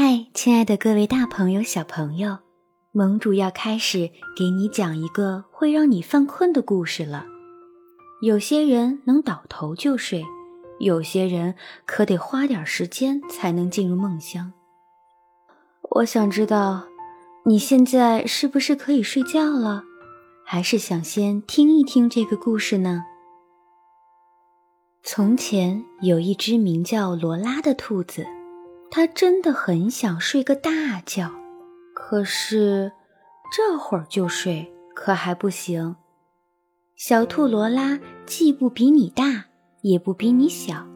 嗨，亲爱的各位大朋友、小朋友，盟主要开始给你讲一个会让你犯困的故事了。有些人能倒头就睡，有些人可得花点时间才能进入梦乡。我想知道，你现在是不是可以睡觉了？还是想先听一听这个故事呢？从前有一只名叫罗拉的兔子。他真的很想睡个大觉，可是这会儿就睡可还不行。小兔罗拉既不比你大，也不比你小，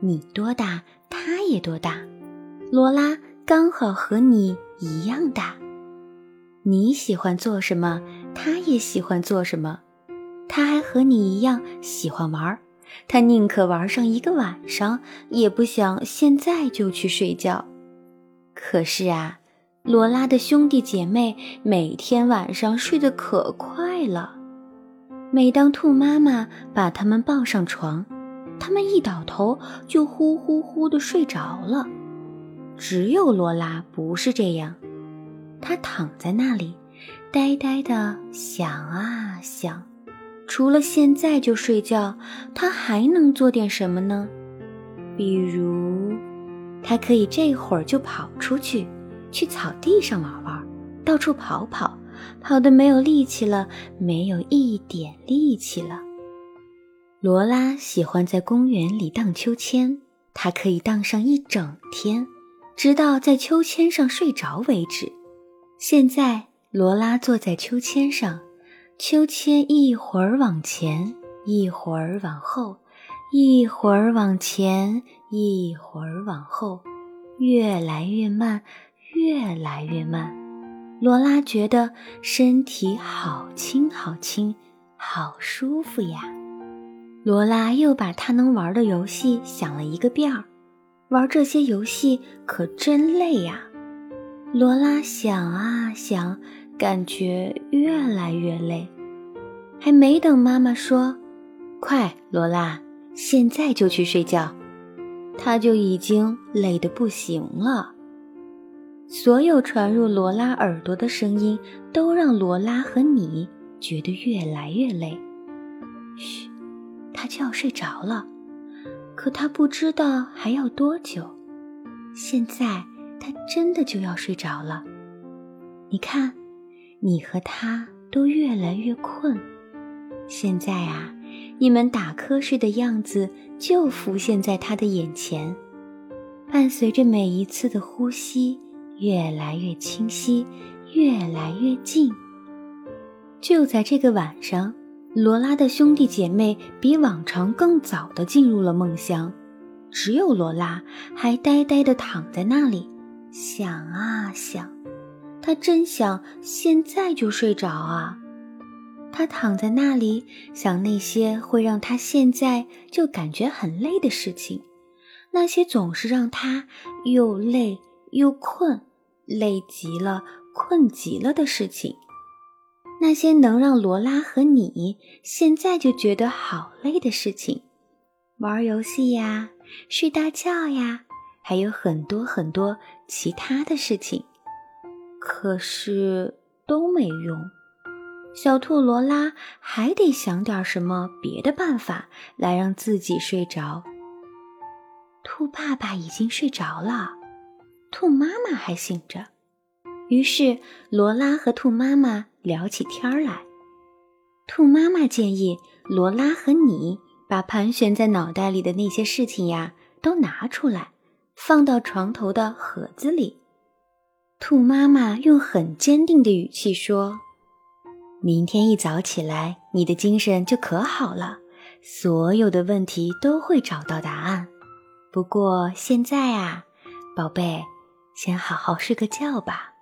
你多大，它也多大。罗拉刚好和你一样大。你喜欢做什么，它也喜欢做什么。它还和你一样喜欢玩儿。他宁可玩上一个晚上，也不想现在就去睡觉。可是啊，罗拉的兄弟姐妹每天晚上睡得可快了。每当兔妈妈把他们抱上床，他们一倒头就呼呼呼地睡着了。只有罗拉不是这样，她躺在那里，呆呆地想啊想。除了现在就睡觉，他还能做点什么呢？比如，他可以这会儿就跑出去，去草地上玩玩，到处跑跑，跑得没有力气了，没有一点力气了。罗拉喜欢在公园里荡秋千，她可以荡上一整天，直到在秋千上睡着为止。现在，罗拉坐在秋千上。秋千一会儿往前，一会儿往后，一会儿往前，一会儿往后，越来越慢，越来越慢。罗拉觉得身体好轻好轻，好舒服呀。罗拉又把她能玩的游戏想了一个遍儿，玩这些游戏可真累呀。罗拉想啊想。感觉越来越累，还没等妈妈说“快，罗拉，现在就去睡觉”，他就已经累得不行了。所有传入罗拉耳朵的声音都让罗拉和你觉得越来越累。嘘，他就要睡着了，可他不知道还要多久。现在他真的就要睡着了，你看。你和他都越来越困，现在啊，你们打瞌睡的样子就浮现在他的眼前，伴随着每一次的呼吸，越来越清晰，越来越近。就在这个晚上，罗拉的兄弟姐妹比往常更早的进入了梦乡，只有罗拉还呆呆地躺在那里，想啊想。他真想现在就睡着啊！他躺在那里想那些会让他现在就感觉很累的事情，那些总是让他又累又困、累极了、困极了的事情，那些能让罗拉和你现在就觉得好累的事情，玩游戏呀、睡大觉呀，还有很多很多其他的事情。可是都没用，小兔罗拉还得想点什么别的办法来让自己睡着。兔爸爸已经睡着了，兔妈妈还醒着，于是罗拉和兔妈妈聊起天来。兔妈妈建议罗拉和你把盘旋在脑袋里的那些事情呀都拿出来，放到床头的盒子里。兔妈妈用很坚定的语气说：“明天一早起来，你的精神就可好了，所有的问题都会找到答案。不过现在啊，宝贝，先好好睡个觉吧。”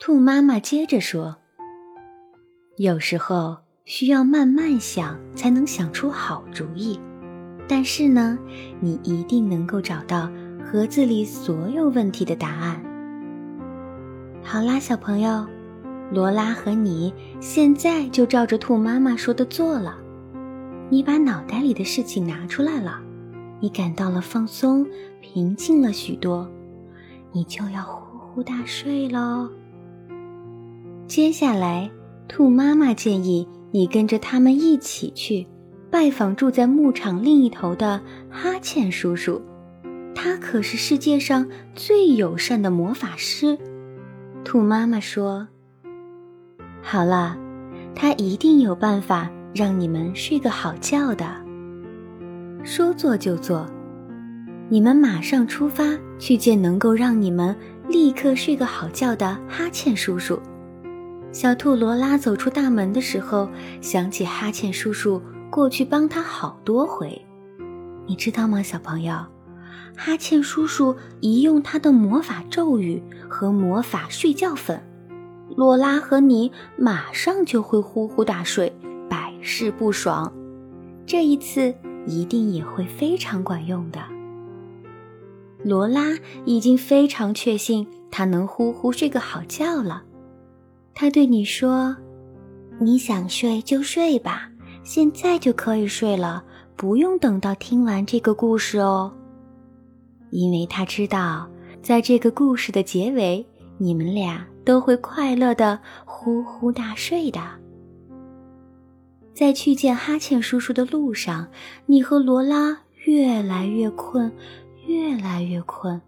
兔妈妈接着说：“有时候需要慢慢想，才能想出好主意。但是呢，你一定能够找到盒子里所有问题的答案。”好啦，小朋友，罗拉和你现在就照着兔妈妈说的做了。你把脑袋里的事情拿出来了，你感到了放松、平静了许多。你就要呼呼大睡喽。接下来，兔妈妈建议你跟着他们一起去拜访住在牧场另一头的哈欠叔叔，他可是世界上最友善的魔法师。兔妈妈说：“好了，他一定有办法让你们睡个好觉的。”说做就做，你们马上出发去见能够让你们立刻睡个好觉的哈欠叔叔。小兔罗拉走出大门的时候，想起哈欠叔叔过去帮他好多回，你知道吗，小朋友？哈欠叔叔一用他的魔法咒语和魔法睡觉粉，罗拉和你马上就会呼呼大睡，百试不爽。这一次一定也会非常管用的。罗拉已经非常确信他能呼呼睡个好觉了。他对你说：“你想睡就睡吧，现在就可以睡了，不用等到听完这个故事哦。因为他知道，在这个故事的结尾，你们俩都会快乐的呼呼大睡的。在去见哈欠叔叔的路上，你和罗拉越来越困，越来越困。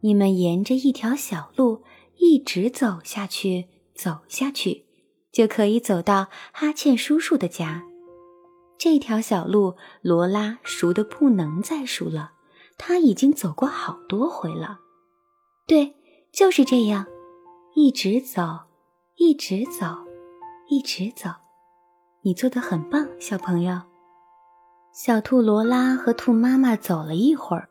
你们沿着一条小路一直走下去。”走下去，就可以走到哈欠叔叔的家。这条小路，罗拉熟的不能再熟了。他已经走过好多回了。对，就是这样，一直走，一直走，一直走。你做的很棒，小朋友。小兔罗拉和兔妈妈走了一会儿，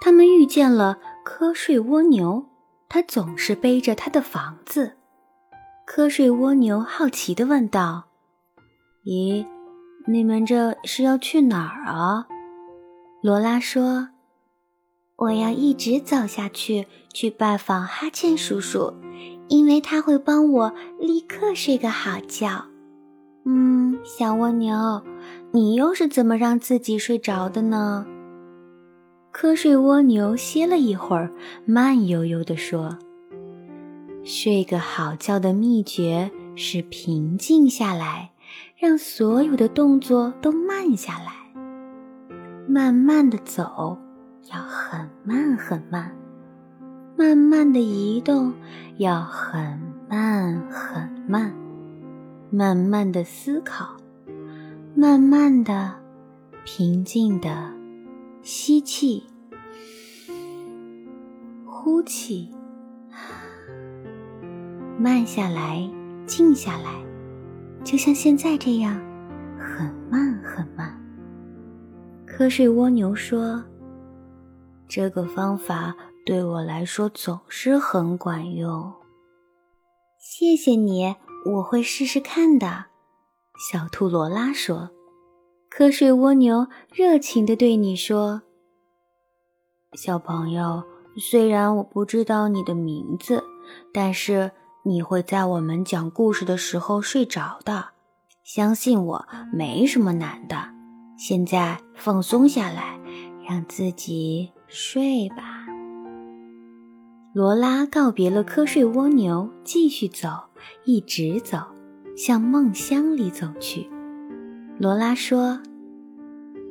他们遇见了瞌睡蜗牛。它总是背着它的房子。瞌睡蜗牛好奇地问道：“咦，你们这是要去哪儿啊？”罗拉说：“我要一直走下去，去拜访哈欠叔叔，因为他会帮我立刻睡个好觉。”嗯，小蜗牛，你又是怎么让自己睡着的呢？瞌睡蜗牛歇了一会儿，慢悠悠地说。睡个好觉的秘诀是平静下来，让所有的动作都慢下来。慢慢的走，要很慢很慢；慢慢的移动，要很慢很慢；慢慢的思考，慢慢的平静的吸气，呼气。慢下来，静下来，就像现在这样，很慢很慢。瞌睡蜗牛说：“这个方法对我来说总是很管用。”谢谢你，我会试试看的。小兔罗拉说：“瞌睡蜗牛热情地对你说，小朋友，虽然我不知道你的名字，但是。”你会在我们讲故事的时候睡着的，相信我，没什么难的。现在放松下来，让自己睡吧。罗拉告别了瞌睡蜗牛，继续走，一直走，向梦乡里走去。罗拉说：“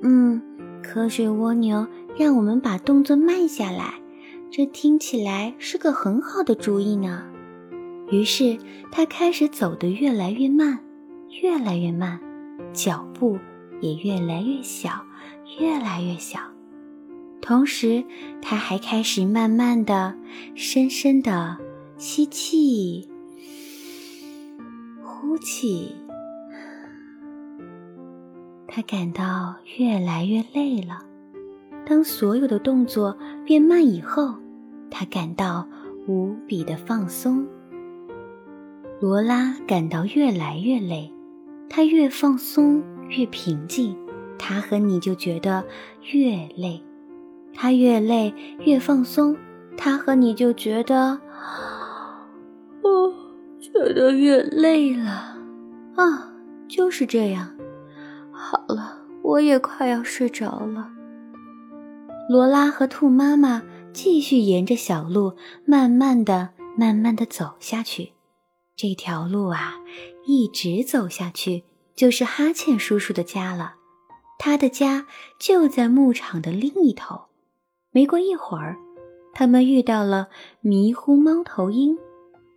嗯，瞌睡蜗牛让我们把动作慢下来，这听起来是个很好的主意呢。”于是他开始走得越来越慢，越来越慢，脚步也越来越小，越来越小。同时，他还开始慢慢的、深深的吸气、呼气。他感到越来越累了。当所有的动作变慢以后，他感到无比的放松。罗拉感到越来越累，她越放松越平静，她和你就觉得越累，他越累越放松，他和你就觉得，哦，觉得越累了，啊，就是这样。好了，我也快要睡着了。罗拉和兔妈妈继续沿着小路慢慢的、慢慢的走下去。这条路啊，一直走下去就是哈欠叔叔的家了。他的家就在牧场的另一头。没过一会儿，他们遇到了迷糊猫头鹰。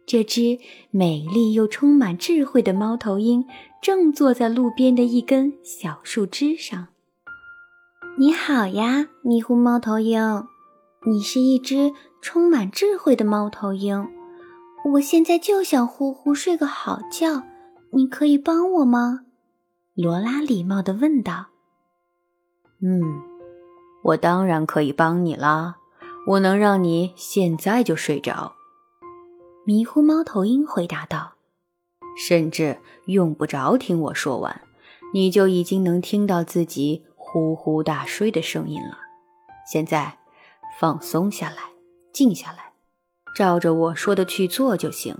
这只美丽又充满智慧的猫头鹰正坐在路边的一根小树枝上。你好呀，迷糊猫头鹰，你是一只充满智慧的猫头鹰。我现在就想呼呼睡个好觉，你可以帮我吗？罗拉礼貌地问道。嗯，我当然可以帮你啦，我能让你现在就睡着。迷糊猫头鹰回答道：“甚至用不着听我说完，你就已经能听到自己呼呼大睡的声音了。现在，放松下来，静下来，照着我说的去做就行。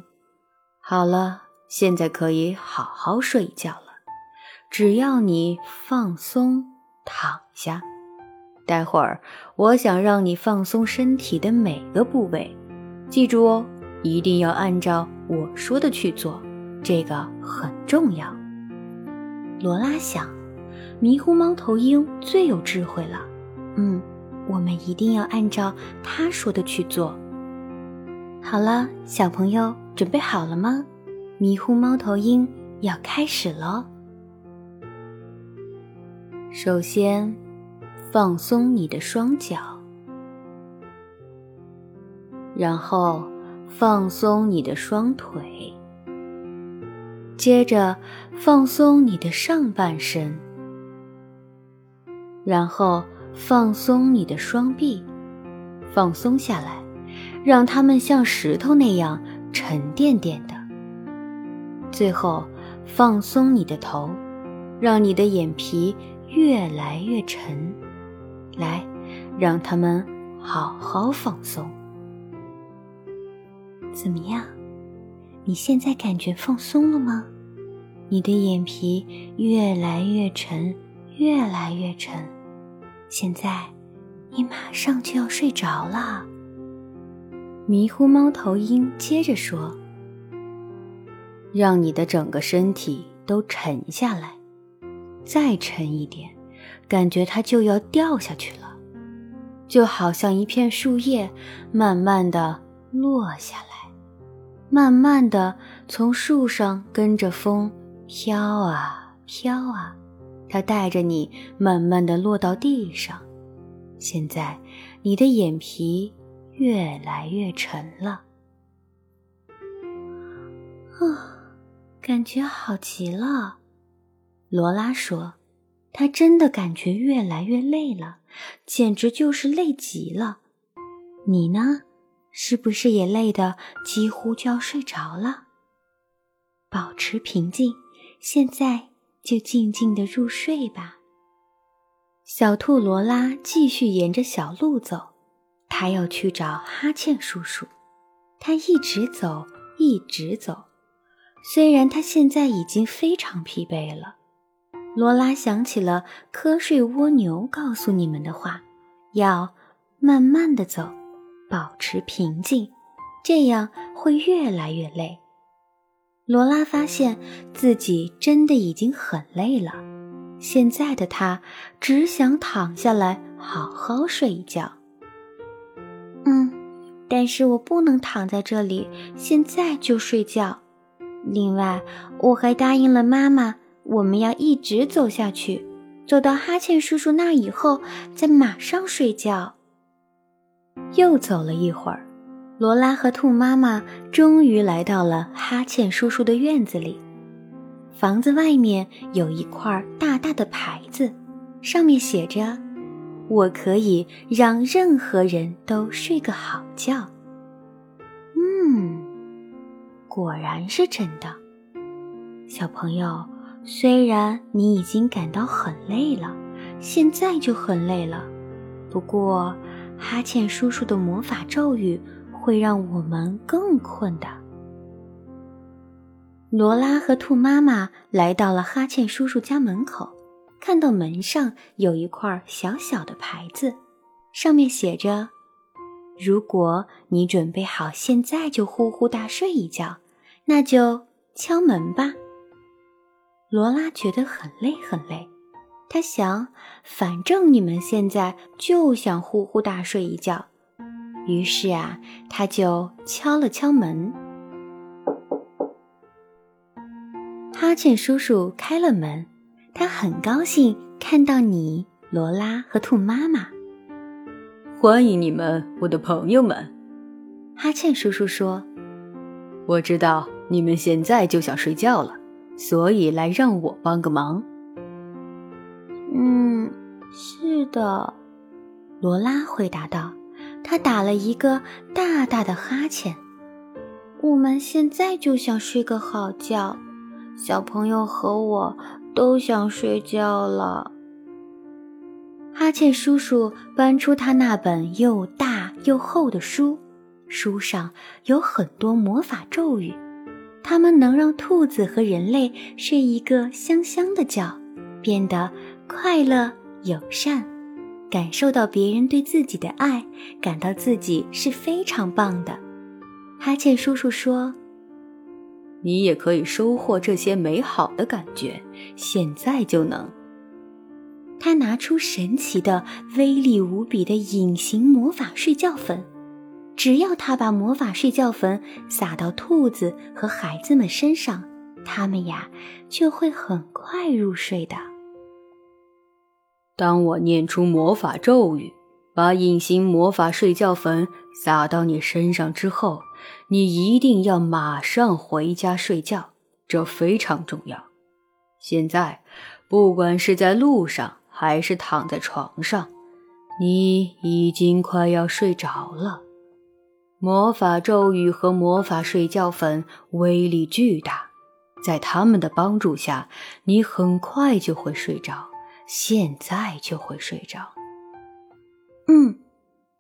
好了，现在可以好好睡一觉了。只要你放松，躺下。待会儿，我想让你放松身体的每个部位，记住哦。”一定要按照我说的去做，这个很重要。罗拉想，迷糊猫头鹰最有智慧了。嗯，我们一定要按照他说的去做。好了，小朋友，准备好了吗？迷糊猫头鹰要开始喽。首先，放松你的双脚，然后。放松你的双腿，接着放松你的上半身，然后放松你的双臂，放松下来，让它们像石头那样沉甸甸的。最后放松你的头，让你的眼皮越来越沉。来，让它们好好放松。怎么样？你现在感觉放松了吗？你的眼皮越来越沉，越来越沉。现在，你马上就要睡着了。迷糊猫头鹰接着说：“让你的整个身体都沉下来，再沉一点，感觉它就要掉下去了，就好像一片树叶慢慢的落下来。”慢慢的从树上跟着风飘啊飘啊，它带着你慢慢的落到地上。现在你的眼皮越来越沉了，啊，感觉好极了。罗拉说：“他真的感觉越来越累了，简直就是累极了。”你呢？是不是也累得几乎就要睡着了？保持平静，现在就静静的入睡吧。小兔罗拉继续沿着小路走，它要去找哈欠叔叔。它一直走，一直走，虽然它现在已经非常疲惫了。罗拉想起了瞌睡蜗牛告诉你们的话：要慢慢的走。保持平静，这样会越来越累。罗拉发现自己真的已经很累了，现在的她只想躺下来好好睡一觉。嗯，但是我不能躺在这里，现在就睡觉。另外，我还答应了妈妈，我们要一直走下去，走到哈欠叔叔那以后，再马上睡觉。又走了一会儿，罗拉和兔妈妈终于来到了哈欠叔叔的院子里。房子外面有一块大大的牌子，上面写着：“我可以让任何人都睡个好觉。”嗯，果然是真的。小朋友，虽然你已经感到很累了，现在就很累了，不过。哈欠叔叔的魔法咒语会让我们更困的。罗拉和兔妈妈来到了哈欠叔叔家门口，看到门上有一块小小的牌子，上面写着：“如果你准备好现在就呼呼大睡一觉，那就敲门吧。罗拉觉得很累很累，她想，反正你们现在就想呼呼大睡一觉，于是啊，她就敲了敲门。哈欠叔叔开了门，他很高兴看到你，罗拉和兔妈妈。欢迎你们，我的朋友们。哈欠叔叔说：“我知道你们现在就想睡觉了，所以来让我帮个忙。”嗯，是的，罗拉回答道。他打了一个大大的哈欠。我们现在就想睡个好觉，小朋友和我都想睡觉了。哈欠叔叔搬出他那本又大又厚的书，书上有很多魔法咒语，它们能让兔子和人类睡一个香香的觉，变得快乐友善，感受到别人对自己的爱，感到自己是非常棒的。哈欠叔叔说：“你也可以收获这些美好的感觉，现在就能。”他拿出神奇的、威力无比的隐形魔法睡觉粉，只要他把魔法睡觉粉撒到兔子和孩子们身上，他们呀就会很快入睡的。当我念出魔法咒语，把隐形魔法睡觉粉撒到你身上之后，你一定要马上回家睡觉，这非常重要。现在，不管是在路上，还是躺在床上，你已经快要睡着了。魔法咒语和魔法睡觉粉威力巨大，在他们的帮助下，你很快就会睡着。现在就会睡着。嗯，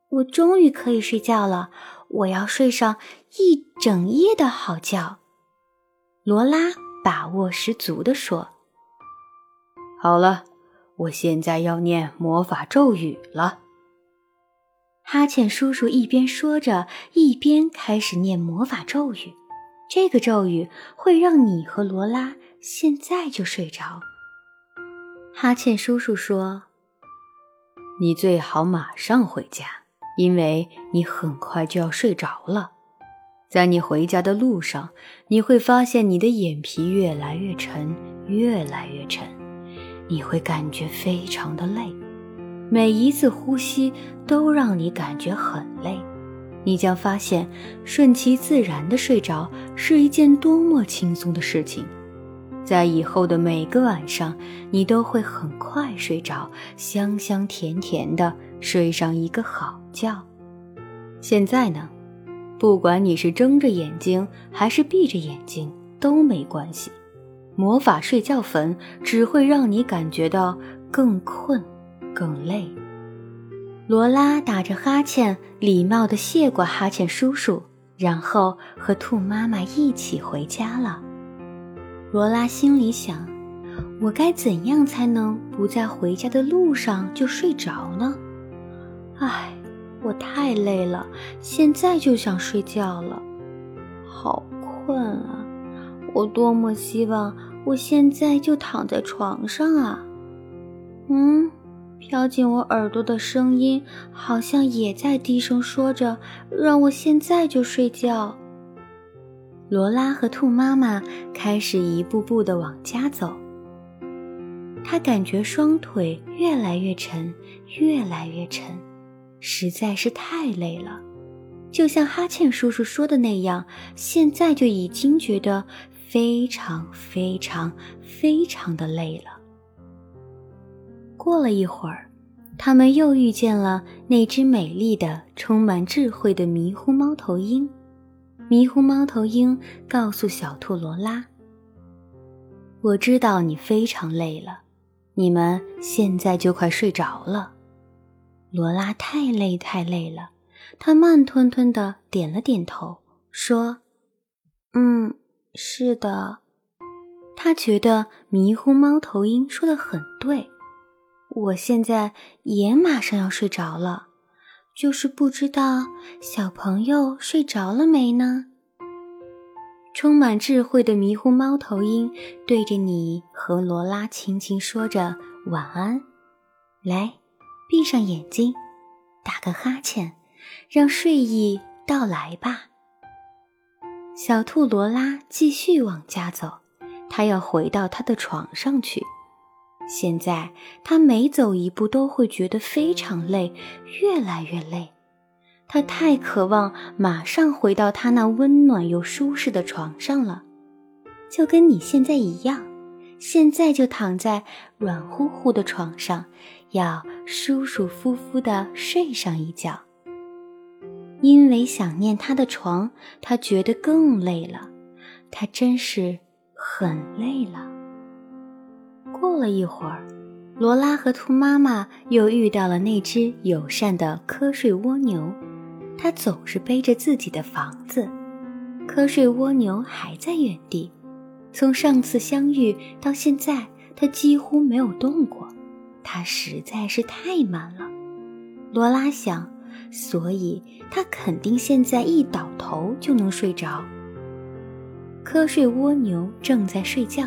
我终于可以睡觉了。我要睡上一整夜的好觉。罗拉把握十足地说：“好了。”我现在要念魔法咒语了。哈欠叔叔一边说着，一边开始念魔法咒语。这个咒语会让你和罗拉现在就睡着。哈欠叔叔说：“你最好马上回家，因为你很快就要睡着了。在你回家的路上，你会发现你的眼皮越来越沉，越来越沉。”你会感觉非常的累，每一次呼吸都让你感觉很累。你将发现，顺其自然的睡着是一件多么轻松的事情。在以后的每个晚上，你都会很快睡着，香香甜甜的睡上一个好觉。现在呢，不管你是睁着眼睛还是闭着眼睛都没关系。魔法睡觉粉只会让你感觉到更困、更累。罗拉打着哈欠，礼貌地谢过哈欠叔叔，然后和兔妈妈一起回家了。罗拉心里想：我该怎样才能不在回家的路上就睡着呢？唉，我太累了，现在就想睡觉了，好困啊！我多么希望。我现在就躺在床上啊，嗯，飘进我耳朵的声音好像也在低声说着，让我现在就睡觉。罗拉和兔妈妈开始一步步的往家走。他感觉双腿越来越沉，越来越沉，实在是太累了。就像哈欠叔叔说的那样，现在就已经觉得。非常非常非常的累了。过了一会儿，他们又遇见了那只美丽的、充满智慧的迷糊猫头鹰。迷糊猫头鹰告诉小兔罗拉：“我知道你非常累了，你们现在就快睡着了。”罗拉太累太累了，她慢吞吞的点了点头，说：“嗯。”是的，他觉得迷糊猫头鹰说的很对。我现在也马上要睡着了，就是不知道小朋友睡着了没呢。充满智慧的迷糊猫头鹰对着你和罗拉轻轻说着晚安。来，闭上眼睛，打个哈欠，让睡意到来吧。小兔罗拉继续往家走，它要回到它的床上去。现在，他每走一步都会觉得非常累，越来越累。他太渴望马上回到他那温暖又舒适的床上了，就跟你现在一样，现在就躺在软乎乎的床上，要舒舒服服的睡上一觉。因为想念他的床，他觉得更累了，他真是很累了。过了一会儿，罗拉和兔妈妈又遇到了那只友善的瞌睡蜗牛。它总是背着自己的房子，瞌睡蜗牛还在原地。从上次相遇到现在，他几乎没有动过。他实在是太慢了，罗拉想，所以他肯定现在一倒头就能睡着。瞌睡蜗牛正在睡觉，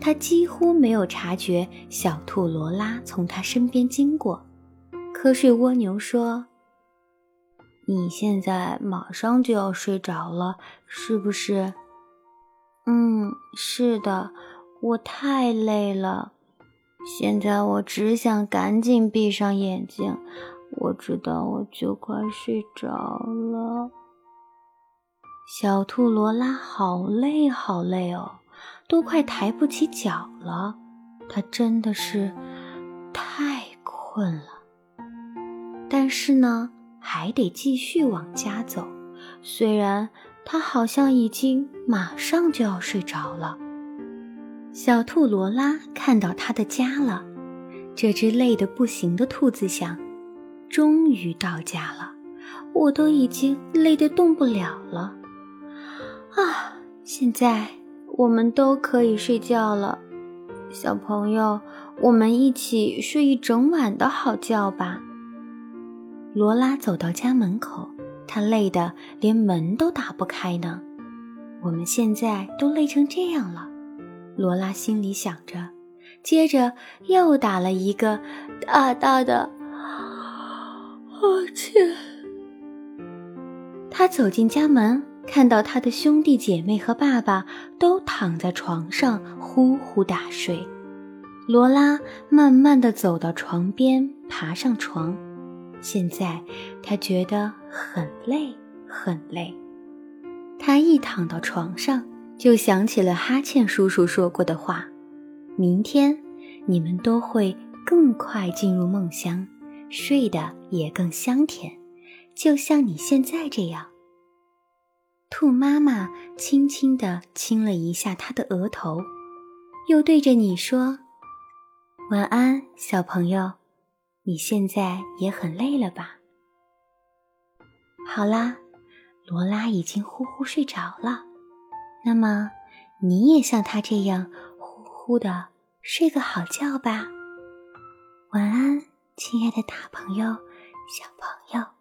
他几乎没有察觉小兔罗拉从他身边经过。瞌睡蜗牛说。你现在马上就要睡着了，是不是？嗯，是的，我太累了。现在我只想赶紧闭上眼睛，我知道我就快睡着了。小兔罗拉好累好累哦，都快抬不起脚了。它真的是太困了。但是呢？还得继续往家走，虽然他好像已经马上就要睡着了。小兔罗拉看到他的家了，这只累得不行的兔子想：终于到家了，我都已经累得动不了了。啊，现在我们都可以睡觉了，小朋友，我们一起睡一整晚的好觉吧。罗拉走到家门口，她累得连门都打不开呢。我们现在都累成这样了，罗拉心里想着，接着又打了一个大大的哈欠。他走进家门，看到他的兄弟姐妹和爸爸都躺在床上呼呼大睡。罗拉慢慢的走到床边，爬上床。现在他觉得很累，很累。他一躺到床上，就想起了哈欠叔叔说过的话：“明天你们都会更快进入梦乡，睡得也更香甜，就像你现在这样。”兔妈妈轻轻地亲了一下他的额头，又对着你说：“晚安，小朋友。”你现在也很累了吧？好啦，罗拉已经呼呼睡着了。那么，你也像他这样呼呼的睡个好觉吧。晚安，亲爱的大朋友、小朋友。